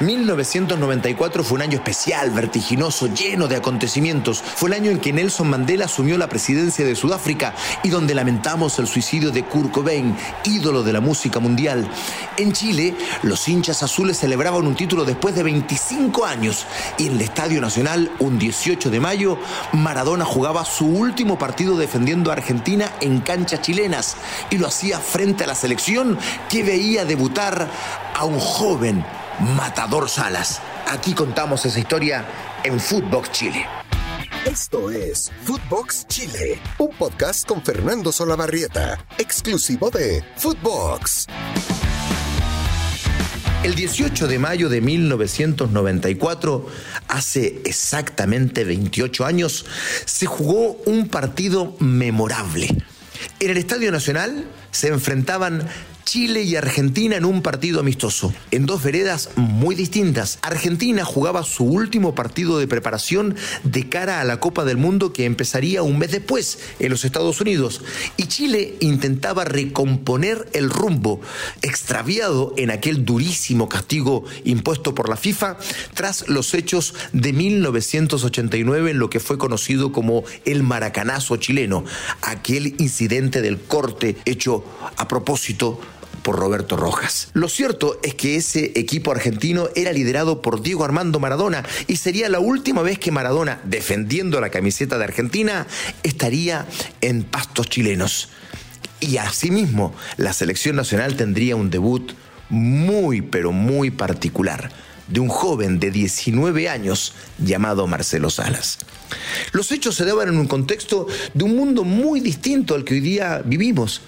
1994 fue un año especial, vertiginoso, lleno de acontecimientos. Fue el año en que Nelson Mandela asumió la presidencia de Sudáfrica y donde lamentamos el suicidio de Kurt Cobain, ídolo de la música mundial. En Chile, los hinchas azules celebraban un título después de 25 años y en el Estadio Nacional, un 18 de mayo, Maradona jugaba su último partido defendiendo a Argentina en canchas chilenas y lo hacía frente a la selección que veía debutar a un joven Matador Salas. Aquí contamos esa historia en Footbox Chile. Esto es Footbox Chile, un podcast con Fernando Solabarrieta, exclusivo de Footbox. El 18 de mayo de 1994, hace exactamente 28 años, se jugó un partido memorable. En el Estadio Nacional se enfrentaban Chile y Argentina en un partido amistoso, en dos veredas muy distintas. Argentina jugaba su último partido de preparación de cara a la Copa del Mundo que empezaría un mes después en los Estados Unidos. Y Chile intentaba recomponer el rumbo extraviado en aquel durísimo castigo impuesto por la FIFA tras los hechos de 1989 en lo que fue conocido como el maracanazo chileno, aquel incidente del corte hecho a propósito por Roberto Rojas. Lo cierto es que ese equipo argentino era liderado por Diego Armando Maradona y sería la última vez que Maradona, defendiendo la camiseta de Argentina, estaría en pastos chilenos. Y asimismo, la selección nacional tendría un debut muy, pero muy particular de un joven de 19 años llamado Marcelo Salas. Los hechos se daban en un contexto de un mundo muy distinto al que hoy día vivimos.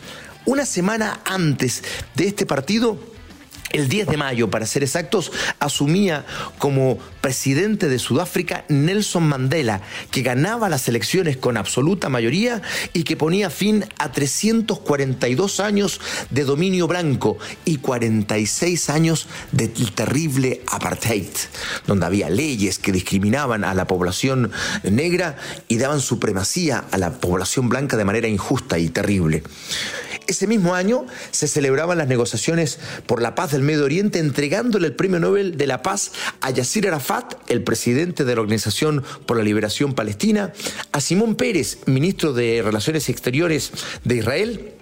Una semana antes de este partido, el 10 de mayo, para ser exactos, asumía como presidente de Sudáfrica Nelson Mandela, que ganaba las elecciones con absoluta mayoría y que ponía fin a 342 años de dominio blanco y 46 años del terrible apartheid, donde había leyes que discriminaban a la población negra y daban supremacía a la población blanca de manera injusta y terrible. Ese mismo año se celebraban las negociaciones por la paz del Medio Oriente, entregándole el Premio Nobel de la Paz a Yasser Arafat, el presidente de la Organización por la Liberación Palestina, a Simón Pérez, ministro de Relaciones Exteriores de Israel,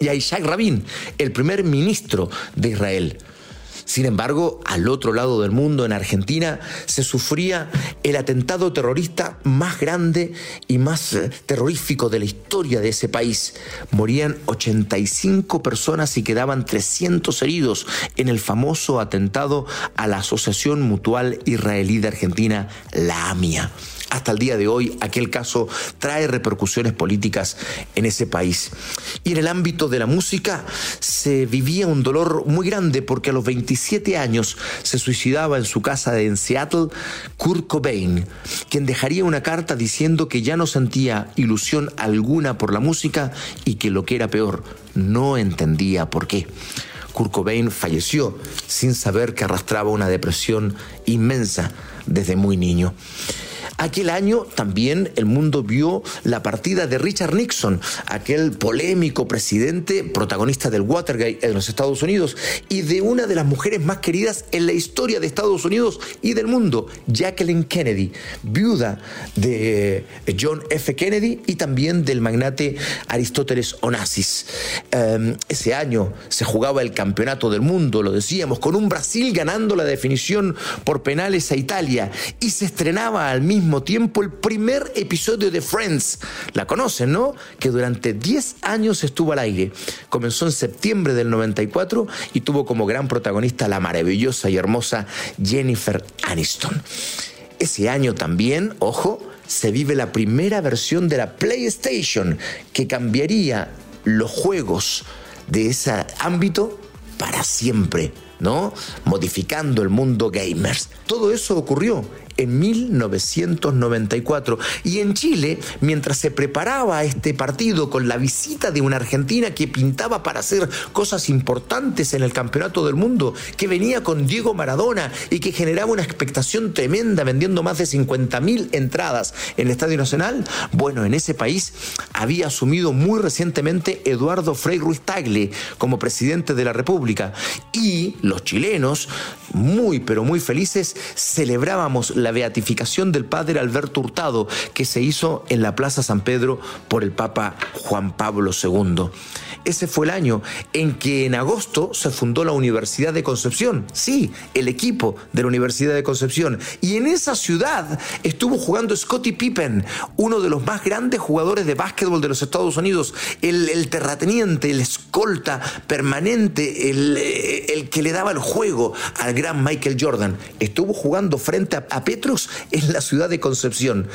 y a Isaac Rabin, el primer ministro de Israel. Sin embargo, al otro lado del mundo, en Argentina, se sufría el atentado terrorista más grande y más eh, terrorífico de la historia de ese país. Morían 85 personas y quedaban 300 heridos en el famoso atentado a la Asociación Mutual Israelí de Argentina, la AMIA hasta el día de hoy aquel caso trae repercusiones políticas en ese país. Y en el ámbito de la música se vivía un dolor muy grande porque a los 27 años se suicidaba en su casa en Seattle Kurt Cobain, quien dejaría una carta diciendo que ya no sentía ilusión alguna por la música y que lo que era peor, no entendía por qué. Kurt Cobain falleció sin saber que arrastraba una depresión inmensa desde muy niño. Aquel año también el mundo vio la partida de Richard Nixon, aquel polémico presidente protagonista del Watergate en los Estados Unidos y de una de las mujeres más queridas en la historia de Estados Unidos y del mundo, Jacqueline Kennedy, viuda de John F. Kennedy y también del magnate Aristóteles Onassis. Em, ese año se jugaba el campeonato del mundo, lo decíamos, con un Brasil ganando la definición por penales a Italia y se estrenaba al mismo tiempo el primer episodio de Friends. La conocen, ¿no? Que durante 10 años estuvo al aire. Comenzó en septiembre del 94 y tuvo como gran protagonista la maravillosa y hermosa Jennifer Aniston. Ese año también, ojo, se vive la primera versión de la PlayStation que cambiaría los juegos de ese ámbito para siempre, ¿no? Modificando el mundo gamers. Todo eso ocurrió en 1994. Y en Chile, mientras se preparaba este partido con la visita de una Argentina que pintaba para hacer cosas importantes en el Campeonato del Mundo, que venía con Diego Maradona y que generaba una expectación tremenda vendiendo más de 50.000 entradas en el Estadio Nacional, bueno, en ese país había asumido muy recientemente Eduardo Frei Ruiz Tagle como presidente de la República y los chilenos, muy pero muy felices, celebrábamos la beatificación del padre Alberto Hurtado que se hizo en la Plaza San Pedro por el Papa Juan Pablo II. Ese fue el año en que en agosto se fundó la Universidad de Concepción. Sí, el equipo de la Universidad de Concepción. Y en esa ciudad estuvo jugando Scottie Pippen, uno de los más grandes jugadores de básquetbol de los Estados Unidos, el, terrateniente, el escolta permanente, el, el, que le daba el juego al gran Michael Jordan. Estuvo jugando frente a, a Petros en la ciudad de Concepción.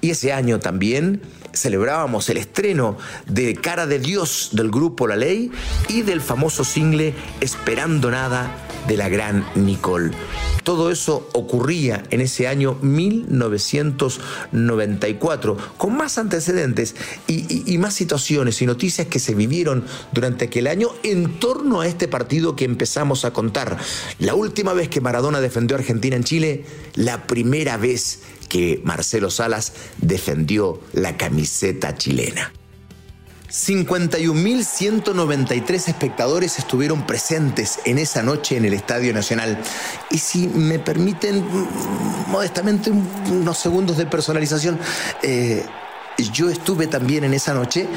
Y ese año también celebrábamos el estreno de Cara de Dios del grupo La Ley y del famoso single Esperando Nada de la gran Nicole. Todo eso ocurría en ese año 1994, con más antecedentes y, y, más situaciones y noticias que se vivieron durante aquel año en torno a este partido que empezamos a contar. La última vez que Maradona defendió a Argentina en Chile, la primera vez que Marcelo Salas defendió la camiseta chilena. 51.193 espectadores estuvieron presentes en esa noche en el Estadio Nacional. Y si me permiten mm, modestamente unos segundos de personalización, eh, yo estuve también en esa noche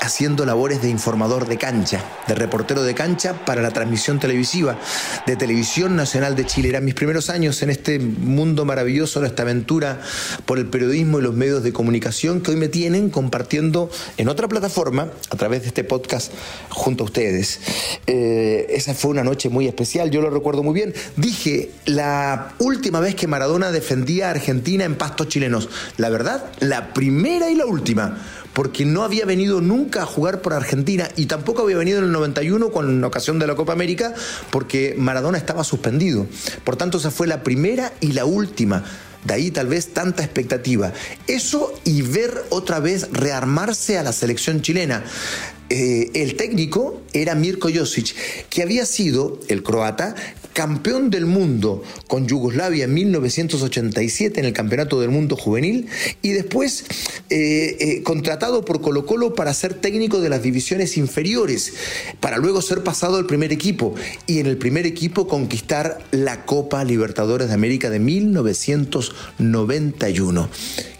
haciendo labores de informador de cancha, de reportero de cancha para la transmisión televisiva de Televisión Nacional de Chile. Eran mis primeros años en este mundo maravilloso, en esta aventura por el periodismo y los medios de comunicación que hoy me tienen compartiendo en otra plataforma a través de este podcast junto a ustedes. Eh, esa fue una noche muy especial, yo lo recuerdo muy bien. Dije la última vez que Maradona defendía a Argentina en pastos chilenos. La verdad, la primera y la última porque no había venido nunca a jugar por Argentina y tampoco había venido en el 91 con ocasión de la Copa América porque Maradona estaba suspendido. Por tanto, esa fue la primera y la última. De ahí tal vez tanta expectativa. Eso y ver otra vez rearmarse a la selección chilena. Eh, el técnico era Mirko Josic, que había sido, el croata, campeón del mundo con Yugoslavia en 1987 en el Campeonato del Mundo Juvenil y después eh, eh, contratado por Colo Colo para ser técnico de las divisiones inferiores, para luego ser pasado al primer equipo y en el primer equipo conquistar la Copa Libertadores de América de 1991.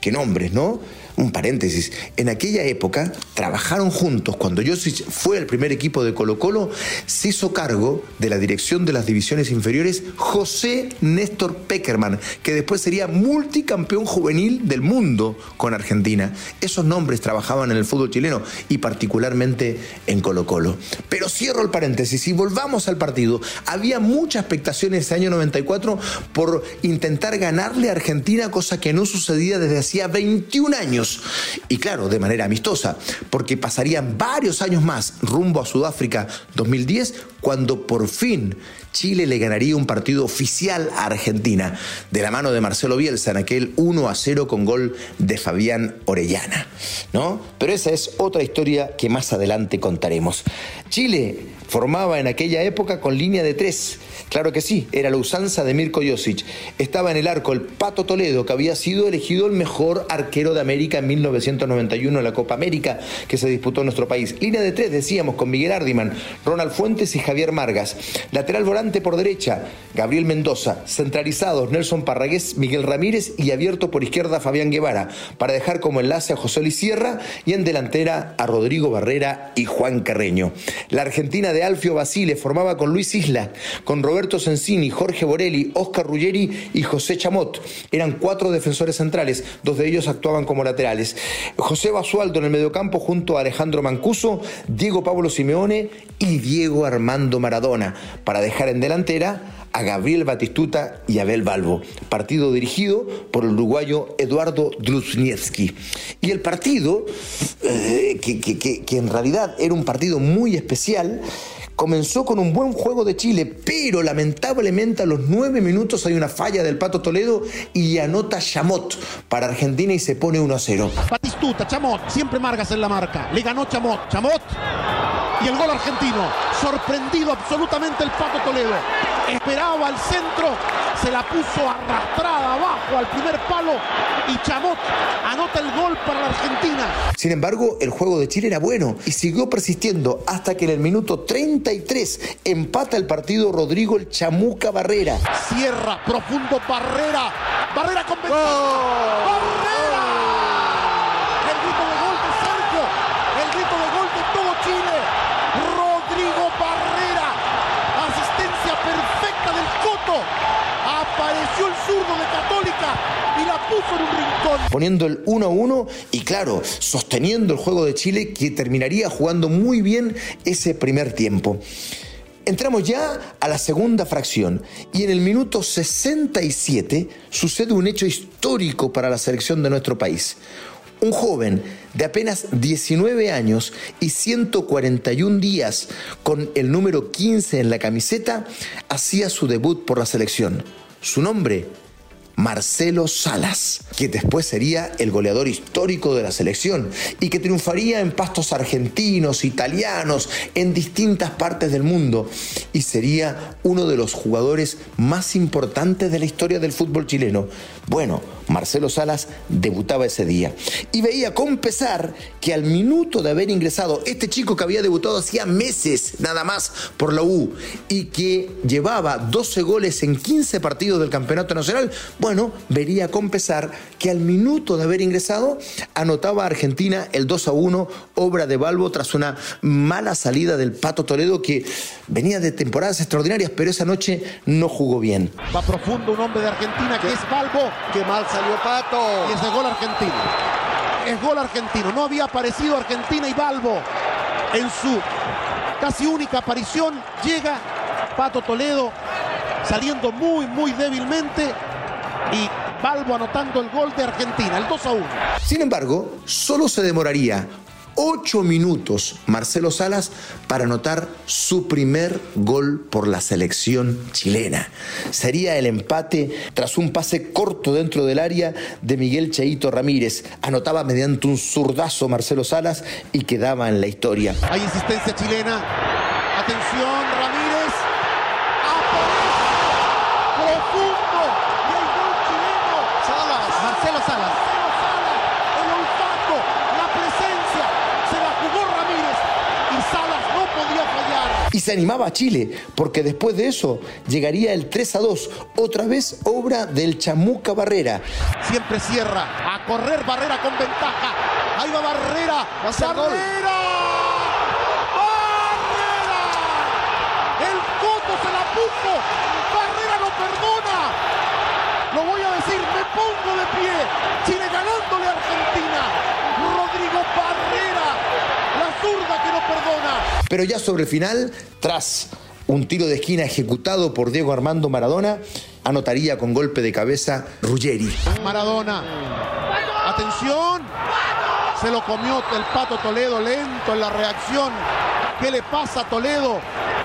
Qué nombres, ¿no? Un paréntesis, en aquella época trabajaron juntos. Cuando Josic fue al primer equipo de Colo Colo, se hizo cargo de la dirección de las divisiones inferiores José Néstor Peckerman, que después sería multicampeón juvenil del mundo con Argentina. Esos nombres trabajaban en el fútbol chileno y particularmente en Colo Colo. Pero cierro el paréntesis y volvamos al partido. Había mucha expectación ese año 94 por intentar ganarle a Argentina, cosa que no sucedía desde hacía 21 años. Y claro, de manera amistosa, porque pasarían varios años más rumbo a Sudáfrica 2010, cuando por fin Chile le ganaría un partido oficial a Argentina, de la mano de Marcelo Bielsa en aquel 1 a 0 con gol de Fabián Orellana. ¿no? Pero esa es otra historia que más adelante contaremos. Chile formaba en aquella época con línea de tres Claro que sí, era la usanza de Mirko Josic. Estaba en el arco el Pato Toledo, que había sido elegido el mejor arquero de América en 1991 en la Copa América que se disputó en nuestro país. Línea de tres, decíamos, con Miguel Ardiman, Ronald Fuentes y Javier Margas. Lateral volante por derecha, Gabriel Mendoza. Centralizados, Nelson Parragués, Miguel Ramírez y abierto por izquierda Fabián Guevara, para dejar como enlace a José Luis Sierra y en delantera a Rodrigo Barrera y Juan Carreño. La Argentina de Alfio Basile formaba con Luis Isla, con Roberto Roberto Sensini, Jorge Borelli, Oscar Ruggeri y José Chamot. Eran cuatro defensores centrales, dos de ellos actuaban como laterales. José Basualdo en el mediocampo junto a Alejandro Mancuso, Diego Pablo Simeone y Diego Armando Maradona, para dejar en delantera a Gabriel Batistuta y Abel Balbo. Partido dirigido por el uruguayo Eduardo Druzniewski. Y el partido, eh, que en realidad era un partido muy especial, comenzó con un buen juego de Chile, pero lamentablemente a los nueve minutos hay una falla del Pato Toledo y anota Chamot para Argentina y se pone 1 a 0. Batistuta, Chamot, siempre Margas en la marca. Le ganó Chamot. Chamot y el gol argentino. Sorprendido absolutamente el Pato Toledo. Esperaba el centro, se la puso arrastrada abajo al primer palo y Chamot anota el gol para la Argentina. Sin embargo, el juego de Chile era bueno y siguió persistiendo hasta que en el minuto 33 empata el partido Rodrigo el Chamuca Barrera. Cierra, profundo Barrera. Barrera con ¡Barrera! El grito de gol de Sergio. El grito de gol de todo Chile. Rodrigo Barrera. Asistencia perfecta del Coto. Apareció el zurdo de Católica y la puso en un rincón. Poniendo el 1-1 y claro, sosteniendo el juego de Chile que terminaría jugando muy bien ese primer tiempo. Entramos ya a la segunda fracción y en el minuto 67 sucede un hecho histórico para la selección de nuestro país. Un joven de apenas 19 años y 141 días con el número 15 en la camiseta hacía su debut por la selección. Su nombre, Marcelo Salas, que después sería el goleador histórico de la selección y que triunfaría en pastos argentinos, italianos, en distintas partes del mundo y sería uno de los jugadores más importantes de la historia del fútbol chileno. Bueno, Marcelo Salas debutaba ese día y veía con pesar que al minuto de haber ingresado este chico que había debutado hacía meses nada más por la U y que llevaba 12 goles en 15 partidos del Campeonato Nacional, bueno, vería con pesar que al minuto de haber ingresado anotaba a Argentina el 2 a 1, obra de Balbo tras una mala salida del Pato Toledo que venía de temporadas extraordinarias, pero esa noche no jugó bien. Va profundo un hombre de Argentina que es Balbo. Qué mal salió Pato. Y es el gol argentino. Es gol argentino. No había aparecido Argentina y Balbo en su casi única aparición. Llega Pato Toledo saliendo muy, muy débilmente y Balbo anotando el gol de Argentina, el 2 a 1. Sin embargo, solo se demoraría ocho minutos Marcelo Salas para anotar su primer gol por la selección chilena. Sería el empate tras un pase corto dentro del área de Miguel Cheito Ramírez. Anotaba mediante un zurdazo Marcelo Salas y quedaba en la historia. Hay insistencia chilena. Atención, Ramírez. Aparece. Profundo. Y el gol chileno. Salas. Marcelo Salas. Marcelo Salas. El olfato. La presencia. Se la jugó Ramírez. Y Salas no podía fallar. Y se animaba a Chile, porque después de eso llegaría el 3 a 2, otra vez obra del Chamuca Barrera. Siempre cierra. A correr Barrera con ventaja. Ahí va Barrera. Va a ser gol. Barrera. Barrera. El Coto se la puso. Barrera no perdona. Lo voy a decir, me pongo de pie. Chile ganándole a Argentina. Rodrigo Barrera. La zurda que no perdona. Pero ya sobre el final, tras un tiro de esquina ejecutado por Diego Armando Maradona, anotaría con golpe de cabeza Ruggeri. Maradona. Atención. Se lo comió el pato Toledo lento en la reacción. ¿Qué le pasa a Toledo?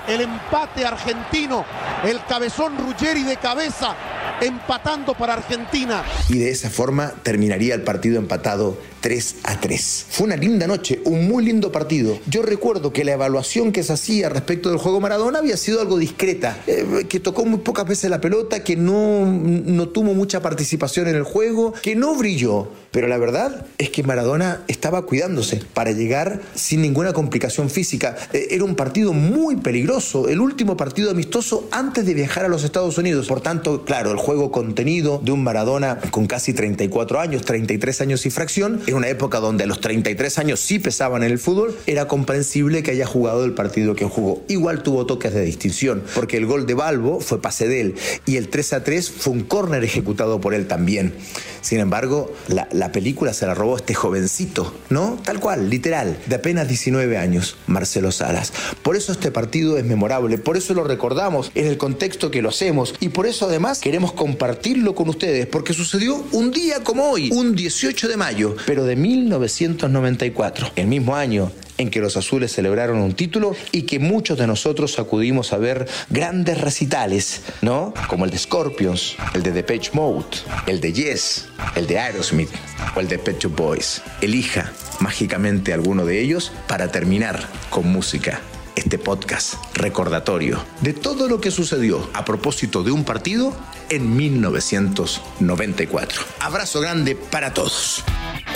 El empate argentino. El cabezón Ruggeri de cabeza. Empatando para Argentina. Y de esa forma terminaría el partido empatado 3 a 3. Fue una linda noche, un muy lindo partido. Yo recuerdo que la evaluación que se hacía respecto del juego Maradona había sido algo discreta, eh, que tocó muy pocas veces la pelota, que no, no tuvo mucha participación en el juego, que no brilló. Pero la verdad es que Maradona estaba cuidándose para llegar sin ninguna complicación física. Eh, era un partido muy peligroso, el último partido amistoso antes de viajar a los Estados Unidos. Por tanto, claro, el juego contenido de un Maradona con casi 34 años, 33 años y fracción, en una época donde a los 33 años sí pesaban en el fútbol, era comprensible que haya jugado el partido que jugó. Igual tuvo toques de distinción, porque el gol de Balbo fue pase de él y el 3 a 3 fue un córner ejecutado por él también. Sin embargo, la, la película se la robó este jovencito, ¿no? Tal cual, literal, de apenas 19 años, Marcelo Salas. Por eso este partido es memorable, por eso lo recordamos en el contexto que lo hacemos y por eso además queremos compartirlo con ustedes porque sucedió un día como hoy, un 18 de mayo, pero de 1994, el mismo año en que los azules celebraron un título y que muchos de nosotros acudimos a ver grandes recitales, ¿no? Como el de Scorpions, el de Depeche Mode, el de Yes, el de Aerosmith o el de Pet Shop Boys. Elija mágicamente alguno de ellos para terminar con música este podcast recordatorio de todo lo que sucedió a propósito de un partido en 1994. Abrazo grande para todos.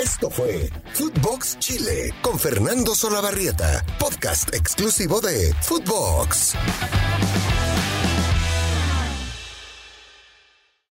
Esto fue Footbox Chile con Fernando Solabarrieta, podcast exclusivo de Footbox.